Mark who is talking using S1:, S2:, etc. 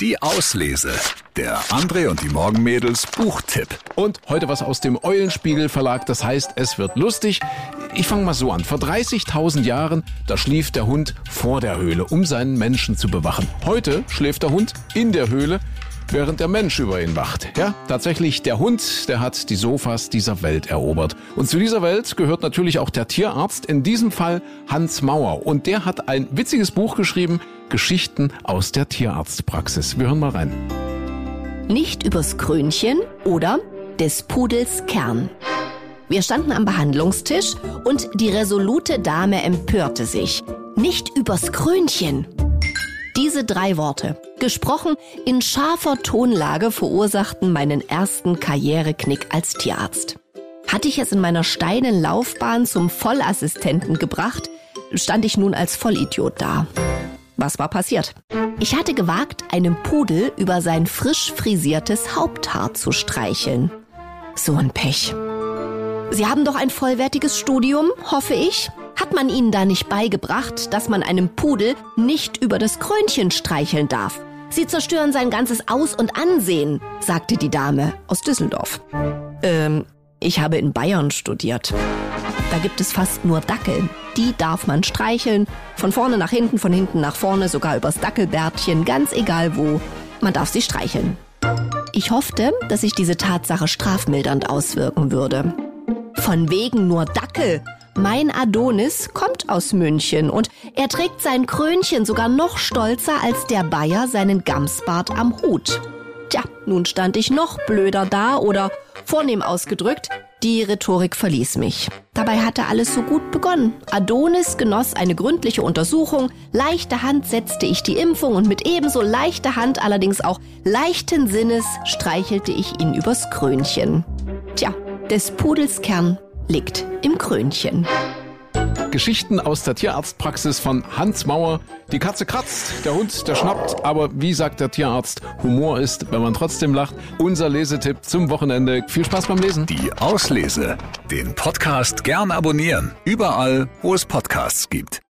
S1: Die Auslese. Der André und die Morgenmädels Buchtipp.
S2: Und heute was aus dem Eulenspiegel Verlag, das heißt, es wird lustig. Ich fange mal so an. Vor 30.000 Jahren, da schlief der Hund vor der Höhle, um seinen Menschen zu bewachen. Heute schläft der Hund in der Höhle, während der Mensch über ihn wacht. Ja, tatsächlich, der Hund, der hat die Sofas dieser Welt erobert. Und zu dieser Welt gehört natürlich auch der Tierarzt, in diesem Fall Hans Mauer. Und der hat ein witziges Buch geschrieben, Geschichten aus der Tierarztpraxis. Wir hören mal rein.
S3: Nicht übers Krönchen oder des Pudels Kern. Wir standen am Behandlungstisch und die resolute Dame empörte sich. Nicht übers Krönchen. Diese drei Worte, gesprochen in scharfer Tonlage, verursachten meinen ersten Karriereknick als Tierarzt. Hatte ich es in meiner steilen Laufbahn zum Vollassistenten gebracht, stand ich nun als Vollidiot da. Was war passiert? Ich hatte gewagt, einem Pudel über sein frisch frisiertes Haupthaar zu streicheln. So ein Pech. Sie haben doch ein vollwertiges Studium, hoffe ich? Hat man Ihnen da nicht beigebracht, dass man einem Pudel nicht über das Krönchen streicheln darf? Sie zerstören sein ganzes Aus- und Ansehen, sagte die Dame aus Düsseldorf. Ähm, ich habe in Bayern studiert. Da gibt es fast nur Dackel. Die darf man streicheln. Von vorne nach hinten, von hinten nach vorne, sogar übers Dackelbärtchen, ganz egal wo. Man darf sie streicheln. Ich hoffte, dass sich diese Tatsache strafmildernd auswirken würde. Von wegen nur Dackel. Mein Adonis kommt aus München und er trägt sein Krönchen sogar noch stolzer als der Bayer seinen Gamsbart am Hut. Tja, nun stand ich noch blöder da oder vornehm ausgedrückt, die Rhetorik verließ mich. Dabei hatte alles so gut begonnen. Adonis genoss eine gründliche Untersuchung, leichte Hand setzte ich die Impfung und mit ebenso leichter Hand, allerdings auch leichten Sinnes, streichelte ich ihn übers Krönchen. Tja, des Pudels Kern liegt im Krönchen.
S2: Geschichten aus der Tierarztpraxis von Hans Mauer. Die Katze kratzt, der Hund, der schnappt, aber wie sagt der Tierarzt, Humor ist, wenn man trotzdem lacht. Unser Lesetipp zum Wochenende. Viel Spaß beim Lesen.
S1: Die Auslese. Den Podcast gern abonnieren. Überall, wo es Podcasts gibt.